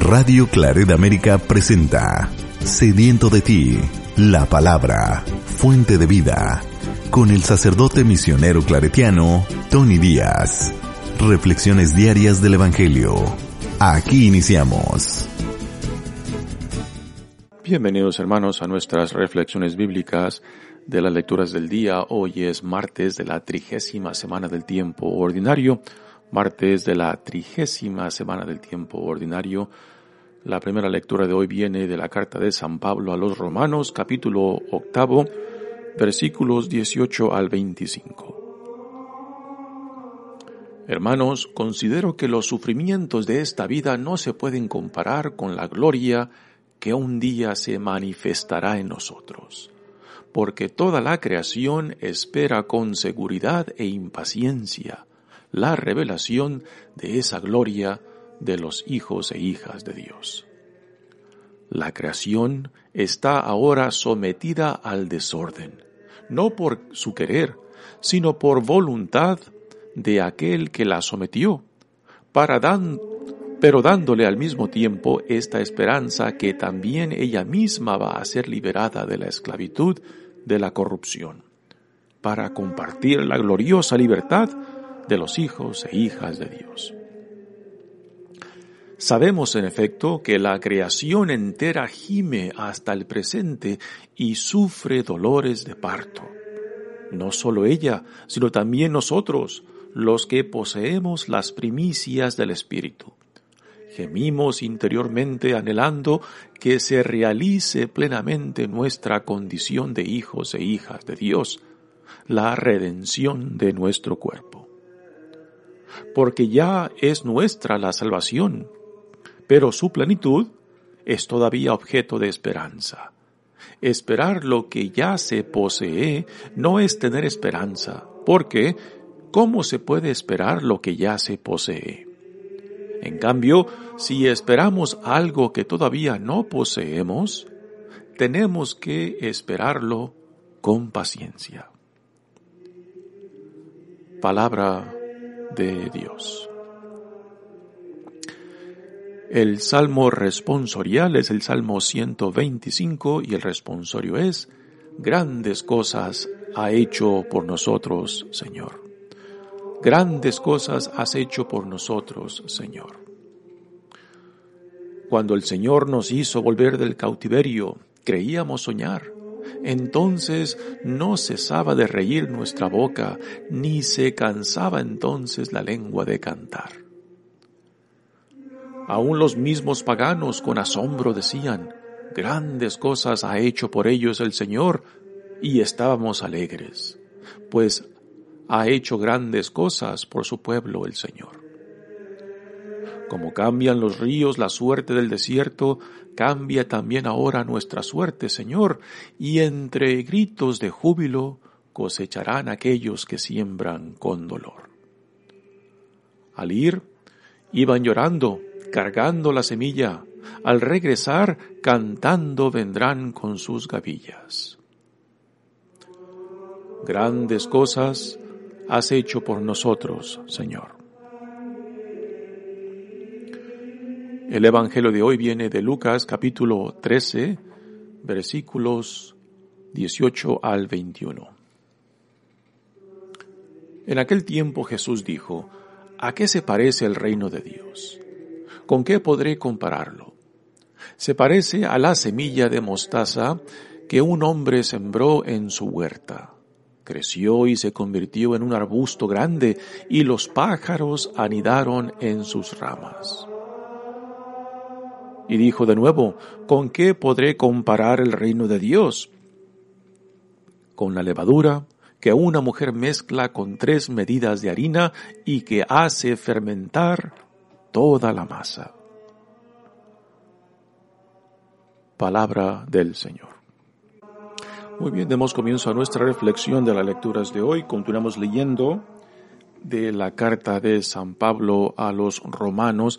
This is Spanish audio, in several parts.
Radio Claret América presenta Sediento de ti, la palabra, fuente de vida, con el sacerdote misionero claretiano Tony Díaz. Reflexiones diarias del Evangelio. Aquí iniciamos. Bienvenidos hermanos a nuestras reflexiones bíblicas de las lecturas del día. Hoy es martes de la trigésima semana del tiempo ordinario, martes de la trigésima semana del tiempo ordinario. La primera lectura de hoy viene de la carta de San Pablo a los Romanos, capítulo octavo, versículos 18 al 25. Hermanos, considero que los sufrimientos de esta vida no se pueden comparar con la gloria que un día se manifestará en nosotros, porque toda la creación espera con seguridad e impaciencia la revelación de esa gloria de los hijos e hijas de Dios. La creación está ahora sometida al desorden, no por su querer, sino por voluntad de aquel que la sometió, para dan, pero dándole al mismo tiempo esta esperanza que también ella misma va a ser liberada de la esclavitud de la corrupción, para compartir la gloriosa libertad de los hijos e hijas de Dios. Sabemos en efecto que la creación entera gime hasta el presente y sufre dolores de parto. No solo ella, sino también nosotros, los que poseemos las primicias del Espíritu. Gemimos interiormente anhelando que se realice plenamente nuestra condición de hijos e hijas de Dios, la redención de nuestro cuerpo. Porque ya es nuestra la salvación, pero su plenitud es todavía objeto de esperanza. Esperar lo que ya se posee no es tener esperanza, porque ¿cómo se puede esperar lo que ya se posee? En cambio, si esperamos algo que todavía no poseemos, tenemos que esperarlo con paciencia. Palabra de Dios. El salmo responsorial es el salmo 125 y el responsorio es, grandes cosas ha hecho por nosotros, Señor. Grandes cosas has hecho por nosotros, Señor. Cuando el Señor nos hizo volver del cautiverio, creíamos soñar. Entonces no cesaba de reír nuestra boca, ni se cansaba entonces la lengua de cantar. Aún los mismos paganos con asombro decían, grandes cosas ha hecho por ellos el Señor, y estábamos alegres, pues ha hecho grandes cosas por su pueblo el Señor. Como cambian los ríos la suerte del desierto, cambia también ahora nuestra suerte, Señor, y entre gritos de júbilo cosecharán aquellos que siembran con dolor. Al ir, iban llorando, cargando la semilla, al regresar, cantando vendrán con sus gavillas. Grandes cosas has hecho por nosotros, Señor. El Evangelio de hoy viene de Lucas capítulo 13, versículos 18 al 21. En aquel tiempo Jesús dijo, ¿A qué se parece el reino de Dios? ¿Con qué podré compararlo? Se parece a la semilla de mostaza que un hombre sembró en su huerta creció y se convirtió en un arbusto grande y los pájaros anidaron en sus ramas. Y dijo de nuevo, ¿con qué podré comparar el reino de Dios? Con la levadura que una mujer mezcla con tres medidas de harina y que hace fermentar toda la masa. Palabra del Señor. Muy bien, demos comienzo a nuestra reflexión de las lecturas de hoy. Continuamos leyendo de la carta de San Pablo a los romanos.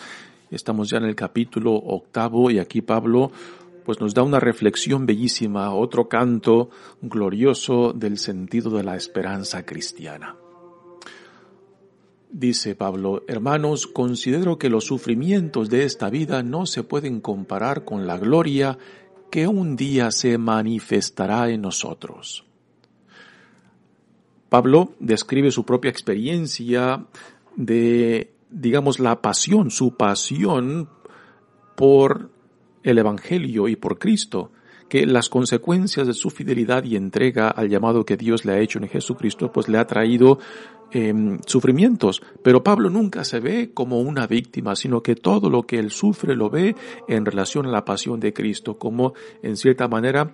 Estamos ya en el capítulo octavo y aquí Pablo pues nos da una reflexión bellísima, otro canto glorioso del sentido de la esperanza cristiana. Dice Pablo, hermanos, considero que los sufrimientos de esta vida no se pueden comparar con la gloria que un día se manifestará en nosotros. Pablo describe su propia experiencia de, digamos, la pasión, su pasión por el Evangelio y por Cristo que las consecuencias de su fidelidad y entrega al llamado que Dios le ha hecho en Jesucristo, pues le ha traído em, sufrimientos. Pero Pablo nunca se ve como una víctima, sino que todo lo que él sufre lo ve en relación a la pasión de Cristo, como en cierta manera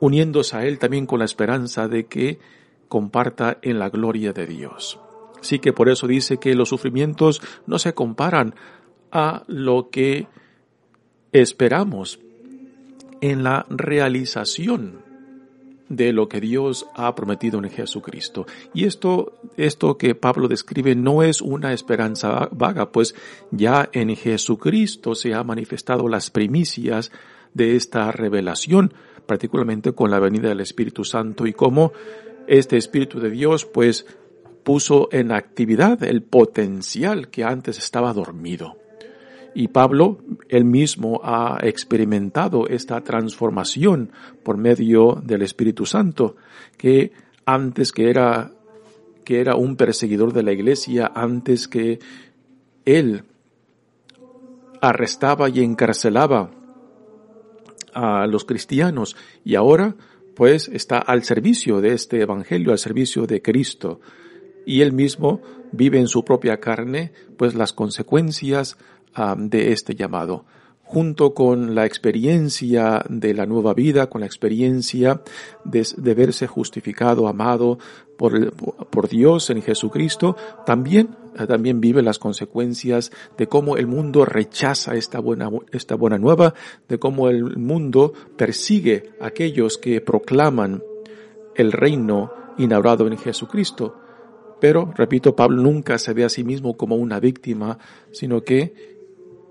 uniéndose a él también con la esperanza de que comparta en la gloria de Dios. Así que por eso dice que los sufrimientos no se comparan a lo que esperamos en la realización de lo que Dios ha prometido en Jesucristo. Y esto, esto que Pablo describe no es una esperanza vaga, pues ya en Jesucristo se ha manifestado las primicias de esta revelación, particularmente con la venida del Espíritu Santo y cómo este Espíritu de Dios pues puso en actividad el potencial que antes estaba dormido. Y Pablo, él mismo ha experimentado esta transformación por medio del Espíritu Santo, que antes que era, que era un perseguidor de la iglesia, antes que él arrestaba y encarcelaba a los cristianos y ahora pues está al servicio de este evangelio, al servicio de Cristo. Y él mismo vive en su propia carne pues las consecuencias de este llamado junto con la experiencia de la nueva vida, con la experiencia de, verse justificado, amado por, por, Dios en Jesucristo, también, también vive las consecuencias de cómo el mundo rechaza esta buena, esta buena nueva, de cómo el mundo persigue a aquellos que proclaman el reino inaugurado en Jesucristo. Pero, repito, Pablo nunca se ve a sí mismo como una víctima, sino que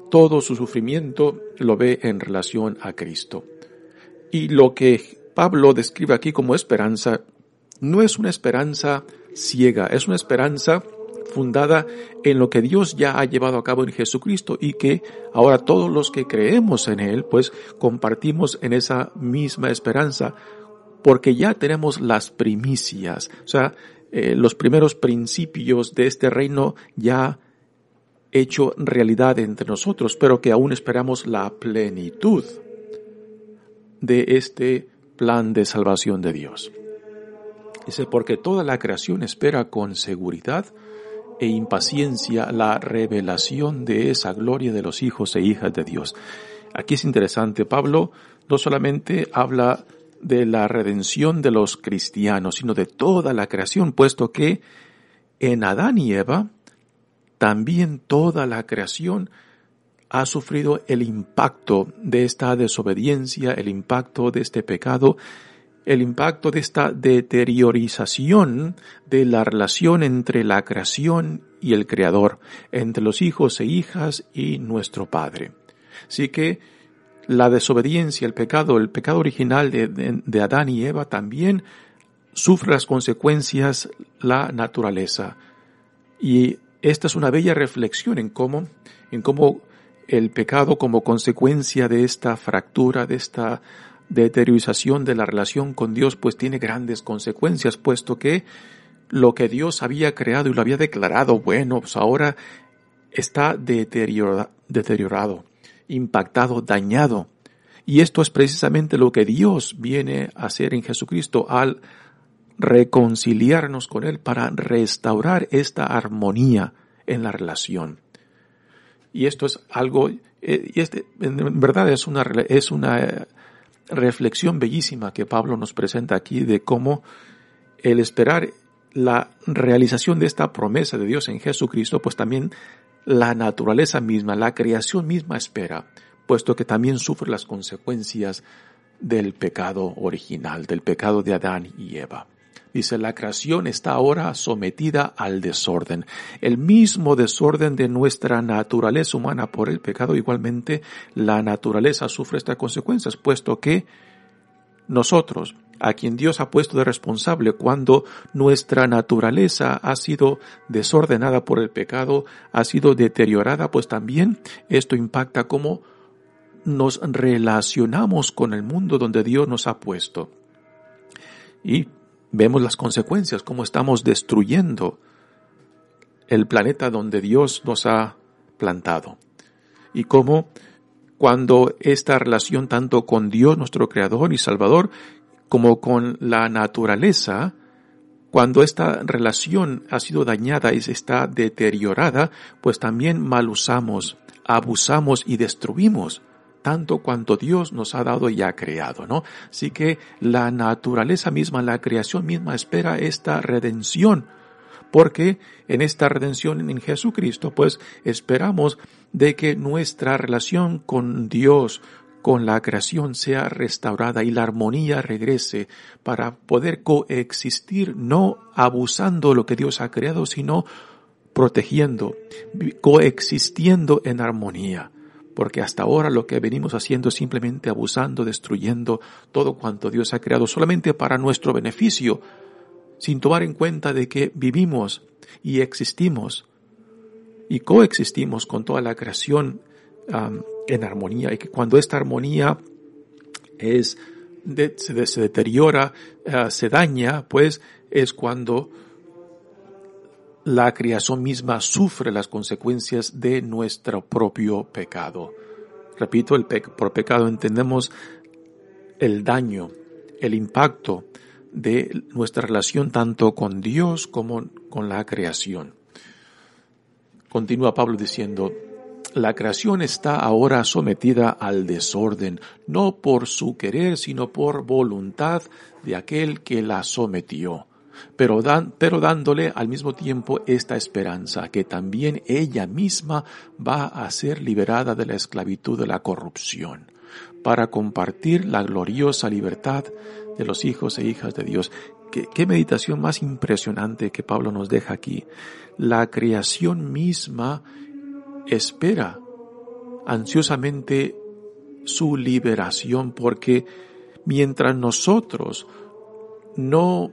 todo su sufrimiento lo ve en relación a Cristo. Y lo que Pablo describe aquí como esperanza no es una esperanza ciega, es una esperanza fundada en lo que Dios ya ha llevado a cabo en Jesucristo y que ahora todos los que creemos en Él, pues compartimos en esa misma esperanza, porque ya tenemos las primicias, o sea, eh, los primeros principios de este reino ya hecho realidad entre nosotros, pero que aún esperamos la plenitud de este plan de salvación de Dios. Dice, porque toda la creación espera con seguridad e impaciencia la revelación de esa gloria de los hijos e hijas de Dios. Aquí es interesante, Pablo no solamente habla de la redención de los cristianos, sino de toda la creación, puesto que en Adán y Eva también toda la creación ha sufrido el impacto de esta desobediencia, el impacto de este pecado, el impacto de esta deteriorización de la relación entre la creación y el Creador, entre los hijos e hijas y nuestro Padre. Así que la desobediencia, el pecado, el pecado original de, Adán y Eva también sufre las consecuencias la naturaleza. Y esta es una bella reflexión en cómo, en cómo el pecado como consecuencia de esta fractura, de esta deteriorización de la relación con Dios, pues tiene grandes consecuencias, puesto que lo que Dios había creado y lo había declarado bueno, pues ahora está deteriorado, impactado, dañado. Y esto es precisamente lo que Dios viene a hacer en Jesucristo al reconciliarnos con Él para restaurar esta armonía en la relación. Y esto es algo, eh, y este, en verdad es una, es una eh, reflexión bellísima que Pablo nos presenta aquí de cómo el esperar la realización de esta promesa de Dios en Jesucristo, pues también la naturaleza misma, la creación misma espera, puesto que también sufre las consecuencias del pecado original, del pecado de Adán y Eva. Dice, la creación está ahora sometida al desorden. El mismo desorden de nuestra naturaleza humana por el pecado, igualmente la naturaleza sufre estas consecuencias, puesto que nosotros, a quien Dios ha puesto de responsable cuando nuestra naturaleza ha sido desordenada por el pecado, ha sido deteriorada, pues también esto impacta cómo nos relacionamos con el mundo donde Dios nos ha puesto. Y vemos las consecuencias, cómo estamos destruyendo el planeta donde Dios nos ha plantado. Y cómo cuando esta relación tanto con Dios, nuestro Creador y Salvador, como con la naturaleza, cuando esta relación ha sido dañada y está deteriorada, pues también mal usamos, abusamos y destruimos tanto cuanto Dios nos ha dado y ha creado, ¿no? Así que la naturaleza misma, la creación misma espera esta redención, porque en esta redención en Jesucristo, pues esperamos de que nuestra relación con Dios, con la creación sea restaurada y la armonía regrese para poder coexistir, no abusando lo que Dios ha creado, sino protegiendo, coexistiendo en armonía. Porque hasta ahora lo que venimos haciendo es simplemente abusando, destruyendo todo cuanto Dios ha creado solamente para nuestro beneficio, sin tomar en cuenta de que vivimos y existimos y coexistimos con toda la creación en armonía y que cuando esta armonía es se, deteriora, ah, se daña, pues es cuando la creación misma sufre las consecuencias de nuestro propio pecado. Repito, el por pecado entendemos el daño, el impacto de nuestra relación tanto con Dios como con la creación. Continúa Pablo diciendo, la creación está ahora sometida al desorden, no por su querer, sino por voluntad de aquel que la sometió, pero, dan, pero dándole al mismo tiempo esta esperanza, que también ella misma va a ser liberada de la esclavitud de la corrupción, para compartir la gloriosa libertad de los hijos e hijas de Dios. Qué, qué meditación más impresionante que Pablo nos deja aquí. La creación misma espera ansiosamente su liberación porque mientras nosotros no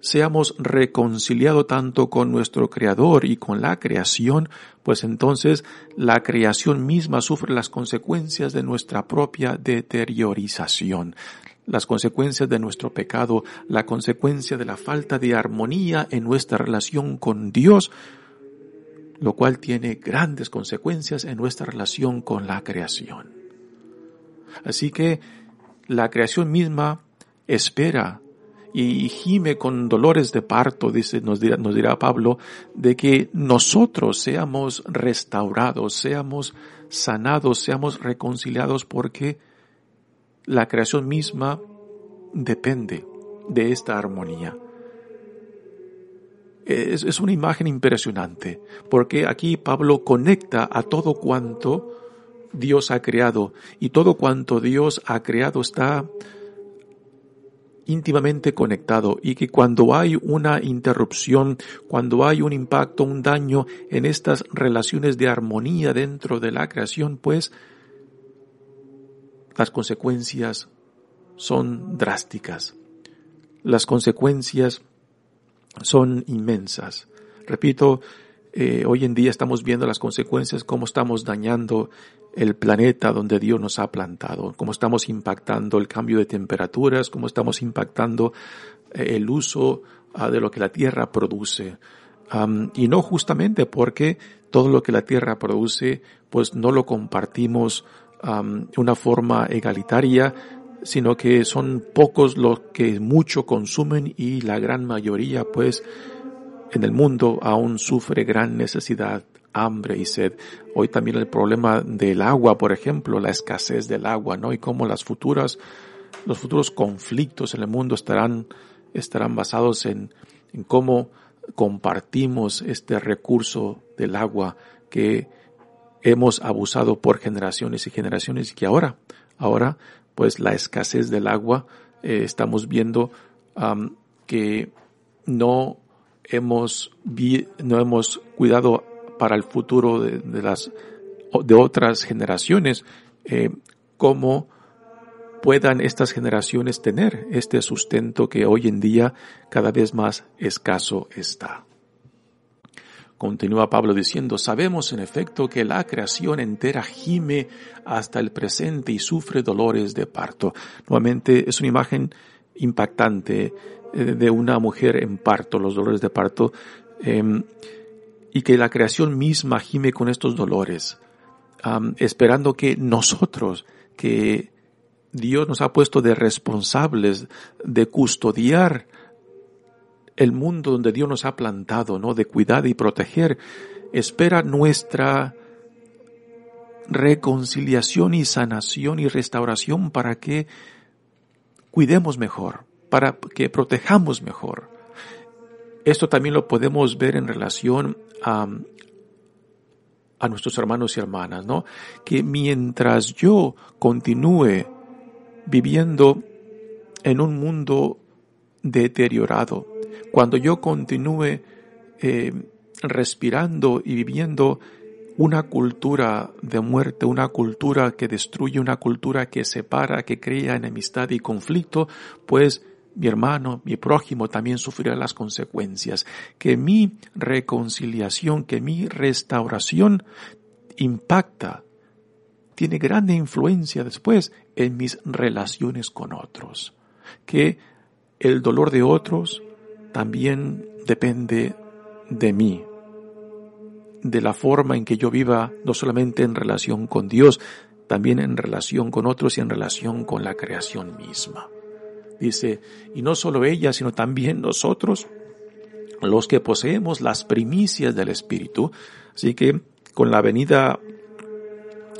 seamos reconciliados tanto con nuestro Creador y con la creación, pues entonces la creación misma sufre las consecuencias de nuestra propia deteriorización, las consecuencias de nuestro pecado, la consecuencia de la falta de armonía en nuestra relación con Dios, lo cual tiene grandes consecuencias en nuestra relación con la creación. Así que la creación misma espera y gime con dolores de parto, dice, nos dirá, nos dirá Pablo, de que nosotros seamos restaurados, seamos sanados, seamos reconciliados, porque la creación misma depende de esta armonía es, una imagen impresionante, porque aquí Pablo conecta a todo cuanto Dios ha creado y todo cuanto Dios ha creado está íntimamente conectado y que cuando hay una interrupción, cuando hay un impacto, un daño en estas relaciones de armonía dentro de la creación, pues las consecuencias son drásticas. Las consecuencias son inmensas. Repito, eh, hoy en día estamos viendo las consecuencias, cómo estamos dañando el planeta donde Dios nos ha plantado, cómo estamos impactando el cambio de temperaturas, cómo estamos impactando eh, el uso ah, de lo que la tierra produce. y no justamente porque todo lo que la tierra produce, pues no lo compartimos de una forma egalitaria, sino que son pocos los que mucho consumen y la gran mayoría pues en el mundo aún sufre gran necesidad, hambre y sed. Hoy también el problema del agua, por ejemplo, la escasez del agua, ¿no? Y cómo las futuras, los futuros conflictos en el mundo estarán, estarán basados en, en cómo compartimos este recurso del agua que hemos abusado por generaciones y generaciones y que ahora, ahora pues la escasez del agua, eh, estamos viendo que no hemos, no hemos cuidado para el futuro de, las de otras generaciones, eh, cómo puedan estas generaciones tener este sustento que hoy en día cada vez más escaso está. Continúa Pablo diciendo, sabemos en efecto que la creación entera gime hasta el presente y sufre dolores de parto. Nuevamente es una imagen impactante eh, de una mujer en parto, los dolores de parto, em, y que la creación misma gime con estos dolores, esperando que nosotros, que Dios nos ha puesto de responsables de custodiar el mundo donde Dios nos ha plantado, ¿no? De cuidar y proteger, espera nuestra reconciliación y sanación y restauración para que cuidemos mejor, para que protejamos mejor. Esto también lo podemos ver en relación a, a nuestros hermanos y hermanas, ¿no? Que mientras yo continúe viviendo en un mundo deteriorado, cuando yo continúe eh, respirando y viviendo una cultura de muerte, una cultura que destruye, una cultura que separa, que crea enemistad y conflicto, pues mi hermano, mi prójimo también sufrirá las consecuencias. Que mi reconciliación, que mi restauración impacta, tiene grande influencia después en mis relaciones con otros. Que el dolor de otros también depende de mí, de la forma en que yo viva, no solamente en relación con Dios, también en relación con otros y en relación con la creación misma. Dice, y no solo ella, sino también nosotros, los que poseemos las primicias del Espíritu. Así que con la venida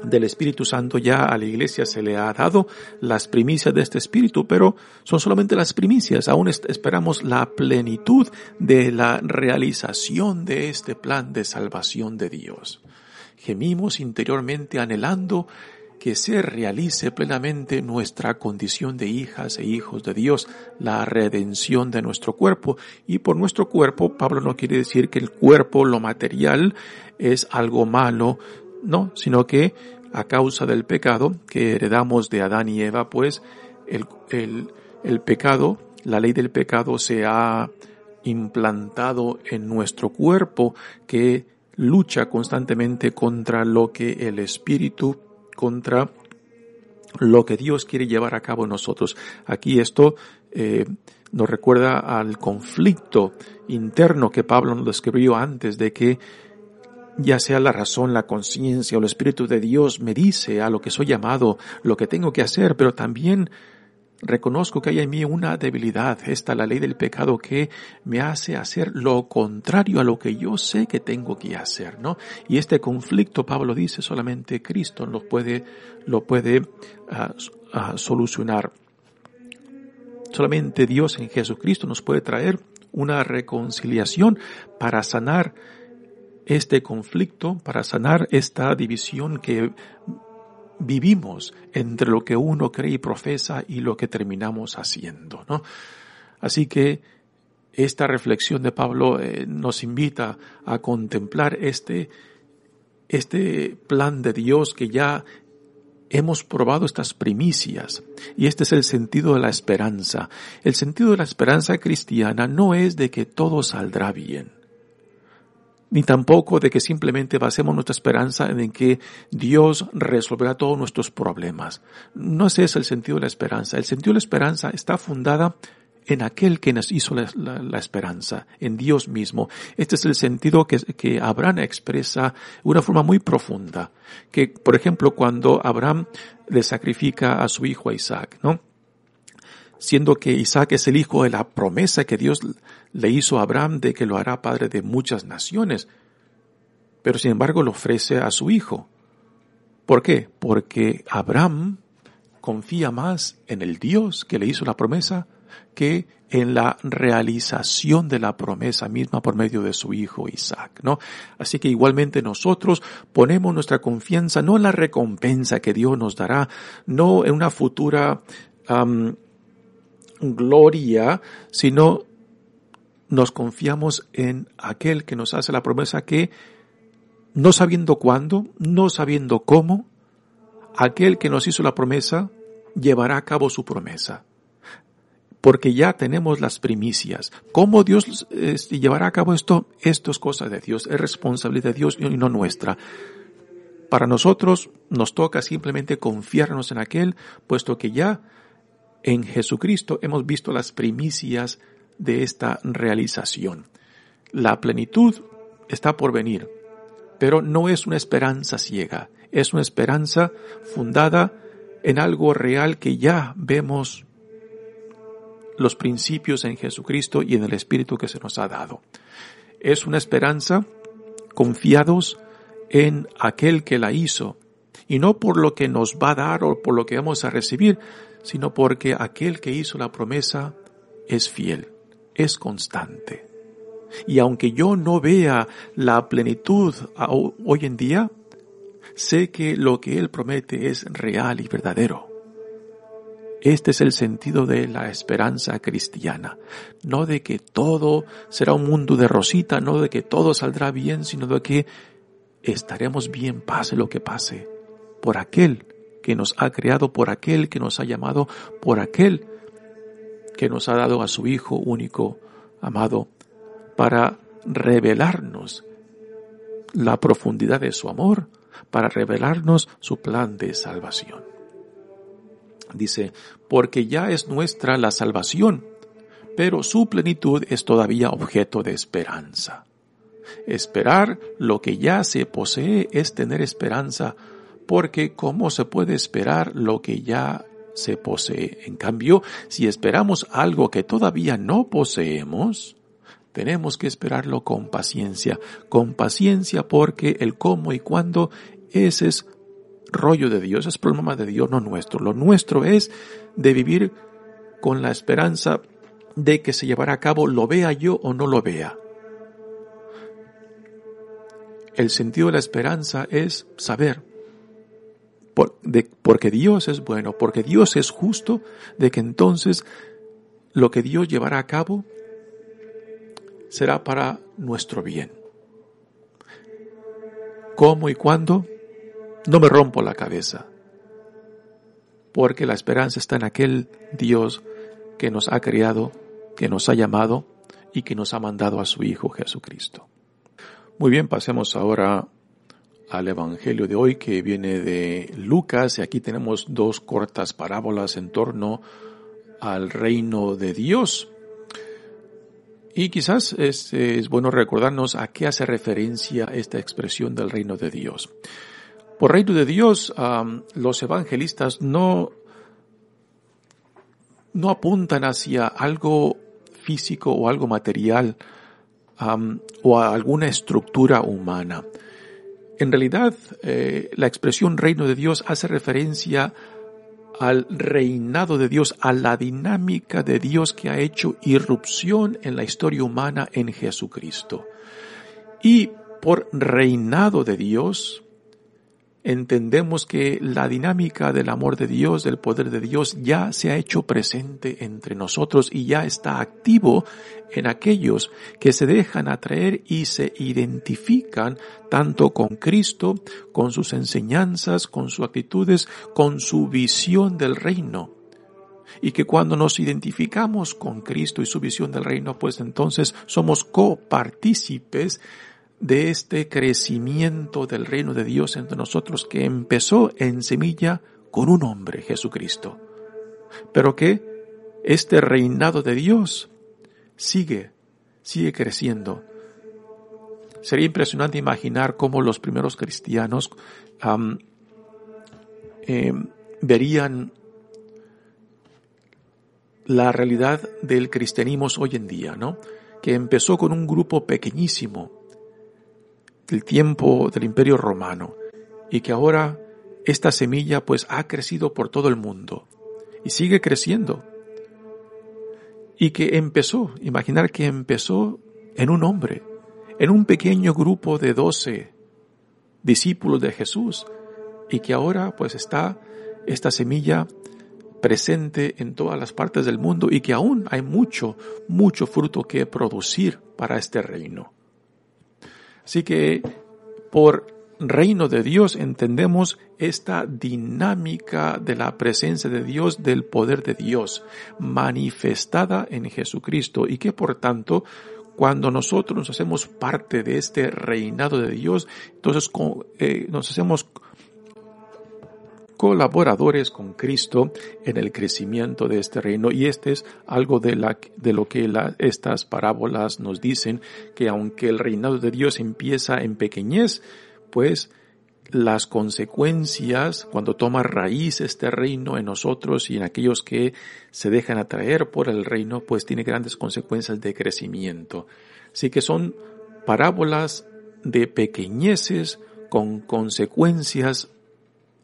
del Espíritu Santo ya a la iglesia se le ha dado las primicias de este Espíritu, pero son solamente las primicias. Aún esperamos la plenitud de la realización de este plan de salvación de Dios. Gemimos interiormente anhelando que se realice plenamente nuestra condición de hijas e hijos de Dios, la redención de nuestro cuerpo. Y por nuestro cuerpo, Pablo no quiere decir que el cuerpo, lo material, es algo malo, no, sino que a causa del pecado que heredamos de Adán y Eva, pues el, el, pecado, la ley del pecado se ha implantado en nuestro cuerpo que lucha constantemente contra lo que el Espíritu, contra lo que Dios quiere llevar a cabo en nosotros. Aquí esto eh, nos recuerda al conflicto interno que Pablo nos describió antes de que ya sea la razón, la conciencia o el Espíritu de Dios me dice a lo que soy llamado, lo que tengo que hacer, pero también reconozco que hay en mí una debilidad, esta la ley del pecado que me hace hacer lo contrario a lo que yo sé que tengo que hacer, ¿no? Y este conflicto, Pablo dice, solamente Cristo lo puede, lo puede ah, ah, solucionar. Solamente Dios en Jesucristo nos puede traer una reconciliación para sanar este conflicto, para sanar esta división que vivimos entre lo que uno cree y profesa y lo que terminamos haciendo, ¿no? Así que esta reflexión de Pablo eh, nos invita a contemplar este, este plan de Dios que ya hemos probado estas primicias y este es el sentido de la esperanza. El sentido de la esperanza cristiana no es de que todo saldrá bien ni tampoco de que simplemente basemos nuestra esperanza en que Dios resolverá todos nuestros problemas. No ese es el sentido de la esperanza. El sentido de la esperanza está fundada en aquel que nos hizo la, esperanza, en Dios mismo. Este es el sentido que, que Abraham expresa de una forma muy profunda. Que, por ejemplo, cuando Abraham le sacrifica a su hijo Isaac, ¿no? siendo que Isaac es el hijo de la promesa que Dios le hizo a Abraham de que lo hará padre de muchas naciones. Pero sin embargo lo ofrece a su hijo. ¿Por qué? Porque Abraham confía más en el Dios que le hizo la promesa que en la realización de la promesa misma por medio de su hijo Isaac, ¿no? Así que igualmente nosotros ponemos nuestra confianza no en la recompensa que Dios nos dará, no en una futura gloria, sino nos confiamos en aquel que nos hace la promesa que, no sabiendo cuándo, no sabiendo cómo, aquel que nos hizo la promesa llevará a cabo su promesa. Porque ya tenemos las primicias. ¿Cómo Dios este, llevará a cabo esto? Esto es cosa de Dios, es responsabilidad de Dios y no nuestra. Para nosotros nos toca simplemente confiarnos en aquel, puesto que ya en Jesucristo hemos visto las primicias de esta realización. La plenitud está por venir, pero no es una esperanza ciega, es una esperanza fundada en algo real que ya vemos los principios en Jesucristo y en el Espíritu que se nos ha dado. Es una esperanza confiados en aquel que la hizo, y no por lo que nos va a dar o por lo que vamos a recibir, sino porque aquel que hizo la promesa es fiel, es constante. Y aunque yo no vea la plenitud hoy en día, sé que lo que Él promete es real y verdadero. Este es el sentido de la esperanza cristiana. No de que todo será un mundo de rosita, no de que todo saldrá bien, sino de que estaremos bien pase lo que pase, por aquel que nos ha creado, por aquel que nos ha llamado, por aquel que nos ha dado a su Hijo único, amado, para revelarnos la profundidad de su amor, para revelarnos su plan de salvación. Dice, porque ya es nuestra la salvación, pero su plenitud es todavía objeto de esperanza. Esperar lo que ya se posee es tener esperanza, porque ¿cómo se puede esperar lo que ya se posee? En cambio, si esperamos algo que todavía no poseemos, tenemos que esperarlo con paciencia, con paciencia porque el cómo y cuándo ese es rollo de Dios, es problema de Dios, no nuestro. Lo nuestro es de vivir con la esperanza de que se llevará a cabo, lo vea yo o no lo vea. El sentido de la esperanza es saber, porque Dios es bueno, porque Dios es justo, de que entonces lo que Dios llevará a cabo será para nuestro bien. ¿Cómo y cuándo? No me rompo la cabeza, porque la esperanza está en aquel Dios que nos ha criado, que nos ha llamado y que nos ha mandado a su Hijo Jesucristo. Muy bien, pasemos ahora al Evangelio de hoy que viene de Lucas y aquí tenemos dos cortas parábolas en torno al reino de Dios. Y quizás es, bueno recordarnos a qué hace referencia esta expresión del reino de Dios. Por reino de Dios, los evangelistas no, no apuntan hacia algo físico o algo material, o a alguna estructura humana. En realidad, eh, la expresión reino de Dios hace referencia al reinado de Dios, a la dinámica de Dios que ha hecho irrupción en la historia humana en Jesucristo. Y por reinado de Dios, entendemos que la dinámica del amor de Dios, del poder de Dios, ya se ha hecho presente entre nosotros y ya está activo en aquellos que se dejan atraer y se identifican tanto con Cristo, con sus enseñanzas, con sus actitudes, con su visión del reino. Y que cuando nos identificamos con Cristo y su visión del reino, pues entonces somos copartícipes de este crecimiento del reino de Dios entre nosotros que empezó en semilla con un hombre, Jesucristo, pero que este reinado de Dios sigue, sigue creciendo. Sería impresionante imaginar cómo los primeros cristianos em, verían la realidad del cristianismo hoy en día, ¿no? Que empezó con un grupo pequeñísimo, del tiempo del Imperio Romano y que ahora esta semilla pues ha crecido por todo el mundo y sigue creciendo. Y que empezó, imaginar que empezó en un hombre, en un pequeño grupo de doce discípulos de Jesús y que ahora pues está esta semilla presente en todas las partes del mundo y que aún hay mucho, mucho fruto que producir para este reino. Así que por reino de Dios entendemos esta dinámica de la presencia de Dios, del poder de Dios, manifestada en Jesucristo y que por tanto cuando nosotros nos hacemos parte de este reinado de Dios, entonces eh, nos hacemos colaboradores con Cristo en el crecimiento de este reino y este es algo de, de lo que estas parábolas nos dicen que aunque el reinado de Dios empieza en pequeñez, pues las consecuencias cuando toma raíz este reino en nosotros y en aquellos que se dejan atraer por el reino, pues tiene grandes consecuencias de crecimiento. Así que son parábolas de pequeñeces con consecuencias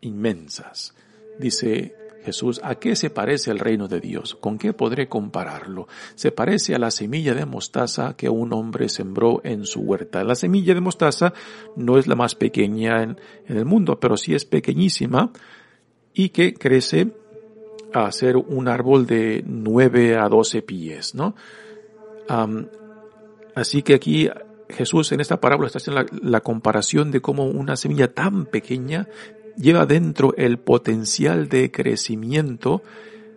inmensas. Dice Jesús, ¿a qué se parece el reino de Dios? ¿Con qué podré compararlo? Se parece a la semilla de mostaza que un hombre sembró en su huerta. La semilla de mostaza no es la más pequeña en, el mundo, pero sí es pequeñísima y que crece a ser un árbol de 9 a 12 pies, ¿no? así que aquí Jesús en esta parábola está haciendo la, comparación de cómo una semilla tan pequeña lleva dentro el potencial de crecimiento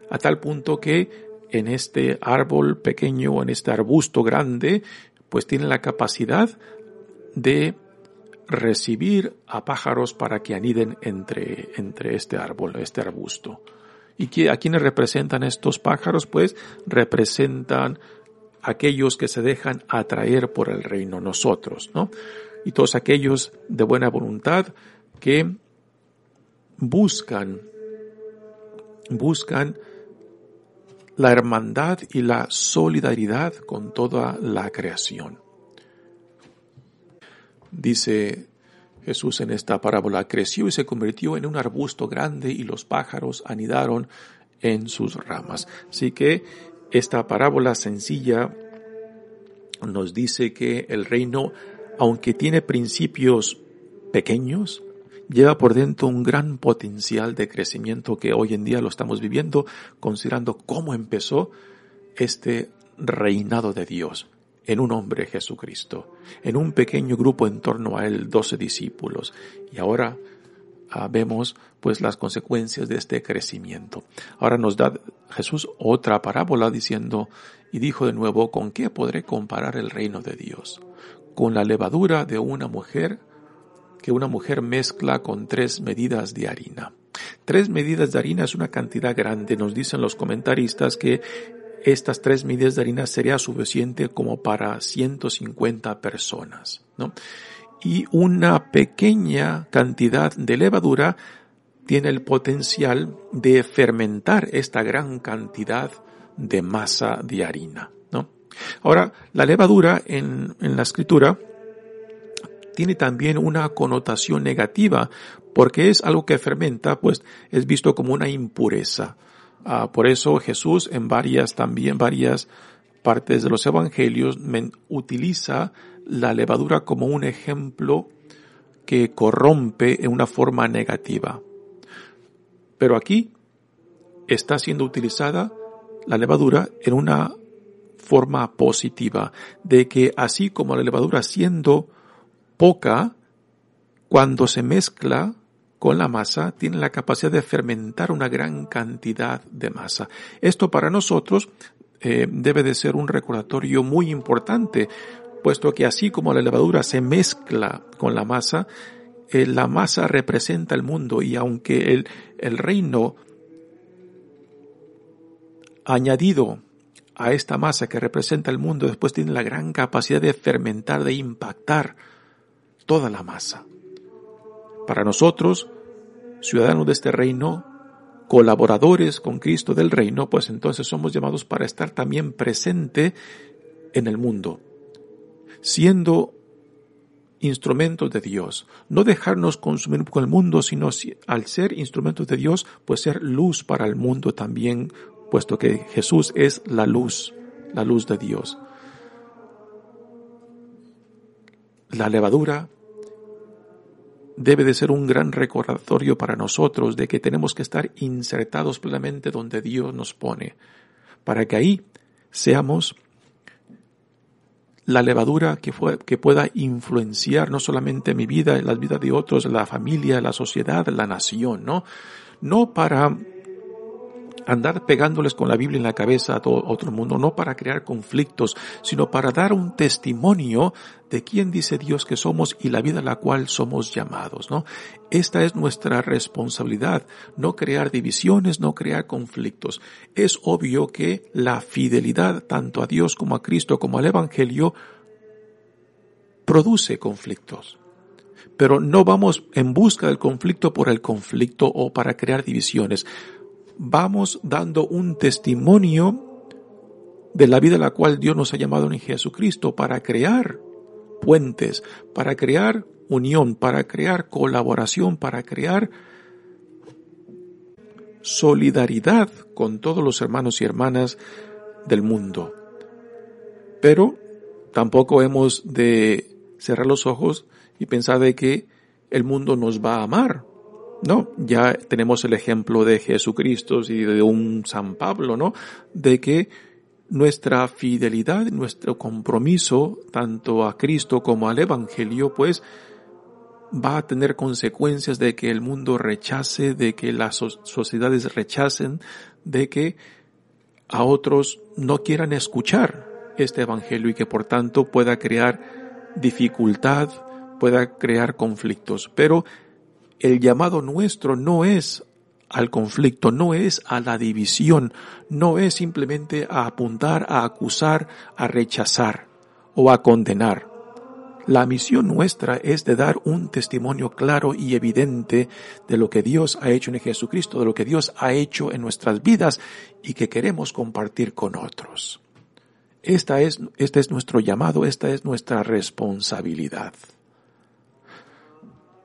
a tal punto que en este árbol pequeño, en este arbusto grande, pues tiene la capacidad de recibir a pájaros para que aniden entre, entre este árbol, este arbusto. ¿Y a quiénes representan estos pájaros? Pues representan aquellos que se dejan atraer por el reino, nosotros, ¿no? Y todos aquellos de buena voluntad que buscan, buscan la hermandad y la solidaridad con toda la creación. Dice Jesús en esta parábola, creció y se convirtió en un arbusto grande y los pájaros anidaron en sus ramas. Así que esta parábola sencilla nos dice que el reino, aunque tiene principios pequeños, lleva por dentro un gran potencial de crecimiento que hoy en día lo estamos viviendo, considerando cómo empezó este reinado de Dios en un hombre Jesucristo, en un pequeño grupo en torno a él, doce discípulos. Y ahora ah, vemos pues las consecuencias de este crecimiento. Ahora nos da Jesús otra parábola diciendo, y dijo de nuevo, ¿con qué podré comparar el reino de Dios? Con la levadura de una mujer que una mujer mezcla con tres medidas de harina. Tres medidas de harina es una cantidad grande. Nos dicen los comentaristas que estas tres medidas de harina sería suficiente como para 150 personas, ¿no? Y una pequeña cantidad de levadura tiene el potencial de fermentar esta gran cantidad de masa de harina, ¿no? Ahora, la levadura en, en la escritura tiene también una connotación negativa, porque es algo que fermenta, pues es visto como una impureza. Ah, por eso Jesús en varias, también varias partes de los evangelios utiliza la levadura como un ejemplo que corrompe en una forma negativa. Pero aquí está siendo utilizada la levadura en una forma positiva, de que así como la levadura siendo poca, cuando se mezcla con la masa, tiene la capacidad de fermentar una gran cantidad de masa. Esto para nosotros eh, debe de ser un recordatorio muy importante, puesto que así como la levadura se mezcla con la masa, eh, la masa representa el mundo y aunque el, el reino añadido a esta masa que representa el mundo después tiene la gran capacidad de fermentar, de impactar toda la masa. Para nosotros, ciudadanos de este reino, colaboradores con Cristo del reino, pues entonces somos llamados para estar también presente en el mundo, siendo instrumentos de Dios, no dejarnos consumir con el mundo, sino al ser instrumentos de Dios, pues ser luz para el mundo también, puesto que Jesús es la luz, la luz de Dios. La levadura debe de ser un gran recordatorio para nosotros de que tenemos que estar insertados plenamente donde Dios nos pone, para que ahí seamos la levadura que, fue, que pueda influenciar no solamente mi vida, las vidas de otros, la familia, la sociedad, la nación, ¿no? No para andar pegándoles con la Biblia en la cabeza a todo otro mundo, no para crear conflictos, sino para dar un testimonio de quién dice Dios que somos y la vida a la cual somos llamados, ¿no? Esta es nuestra responsabilidad, no crear divisiones, no crear conflictos. Es obvio que la fidelidad tanto a Dios como a Cristo como al Evangelio produce conflictos. Pero no vamos en busca del conflicto por el conflicto o para crear divisiones vamos dando un testimonio de la vida a la cual Dios nos ha llamado en Jesucristo para crear puentes, para crear unión, para crear colaboración, para crear solidaridad con todos los hermanos y hermanas del mundo. Pero tampoco hemos de cerrar los ojos y pensar de que el mundo nos va a amar. No, ya tenemos el ejemplo de Jesucristo y de un San Pablo, ¿no? De que nuestra fidelidad, nuestro compromiso, tanto a Cristo como al Evangelio, pues va a tener consecuencias de que el mundo rechace, de que las sociedades rechacen, de que a otros no quieran escuchar este Evangelio y que por tanto pueda crear dificultad, pueda crear conflictos. Pero el llamado nuestro no es al conflicto, no es a la división, no es simplemente a apuntar, a acusar, a rechazar o a condenar. La misión nuestra es de dar un testimonio claro y evidente de lo que Dios ha hecho en Jesucristo, de lo que Dios ha hecho en nuestras vidas y que queremos compartir con otros. Esta es, este es nuestro llamado, esta es nuestra responsabilidad.